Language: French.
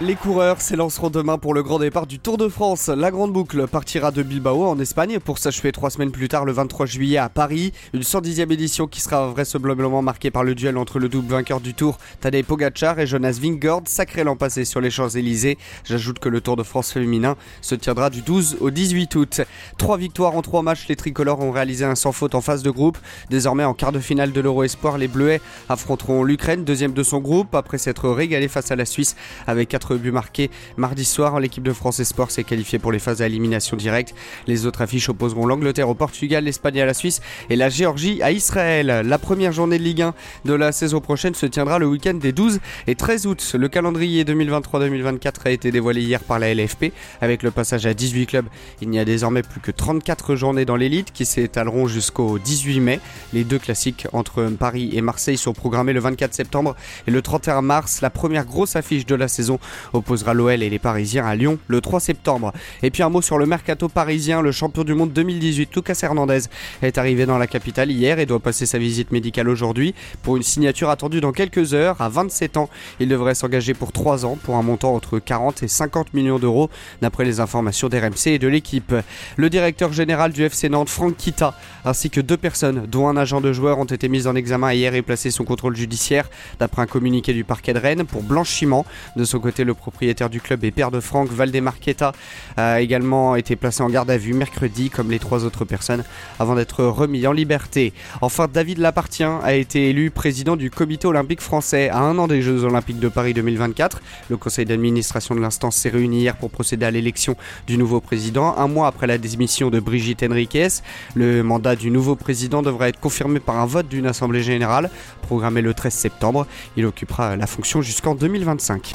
Les coureurs s'élanceront demain pour le grand départ du Tour de France. La grande boucle partira de Bilbao en Espagne pour s'achever trois semaines plus tard le 23 juillet à Paris. Une 110e édition qui sera vraisemblablement marquée par le duel entre le double vainqueur du Tour, Tadej Pogacar et Jonas Vingegaard, sacré l'an passé sur les Champs-Élysées. J'ajoute que le Tour de France féminin se tiendra du 12 au 18 août. Trois victoires en trois matchs, les tricolores ont réalisé un sans faute en phase de groupe. Désormais en quart de finale de l'Euro Espoir, les Bleuets affronteront l'Ukraine, deuxième de son groupe, après s'être régalé face à la Suisse avec quatre but marqué mardi soir. L'équipe de France Esport s'est qualifiée pour les phases à élimination directe. Les autres affiches opposeront l'Angleterre au Portugal, l'Espagne à la Suisse et la Géorgie à Israël. La première journée de Ligue 1 de la saison prochaine se tiendra le week-end des 12 et 13 août. Le calendrier 2023-2024 a été dévoilé hier par la LFP. Avec le passage à 18 clubs, il n'y a désormais plus que 34 journées dans l'élite qui s'étaleront jusqu'au 18 mai. Les deux classiques entre Paris et Marseille sont programmés le 24 septembre et le 31 mars. La première grosse affiche de la saison opposera l'OL et les Parisiens à Lyon le 3 septembre. Et puis un mot sur le mercato parisien. Le champion du monde 2018, Lucas Hernandez, est arrivé dans la capitale hier et doit passer sa visite médicale aujourd'hui pour une signature attendue dans quelques heures. À 27 ans, il devrait s'engager pour 3 ans pour un montant entre 40 et 50 millions d'euros, d'après les informations d'RMC et de l'équipe. Le directeur général du FC Nantes, Franck Kita, ainsi que deux personnes, dont un agent de joueur, ont été mises en examen hier et placées sous contrôle judiciaire, d'après un communiqué du parquet de Rennes, pour blanchiment. De son côté, le propriétaire du club et père de Franck, Valdemarqueta, a également été placé en garde à vue mercredi, comme les trois autres personnes, avant d'être remis en liberté. Enfin, David Lapartien a été élu président du comité olympique français à un an des Jeux olympiques de Paris 2024. Le conseil d'administration de l'instance s'est réuni hier pour procéder à l'élection du nouveau président, un mois après la démission de Brigitte Henriquez. Le mandat du nouveau président devra être confirmé par un vote d'une assemblée générale, programmé le 13 septembre. Il occupera la fonction jusqu'en 2025.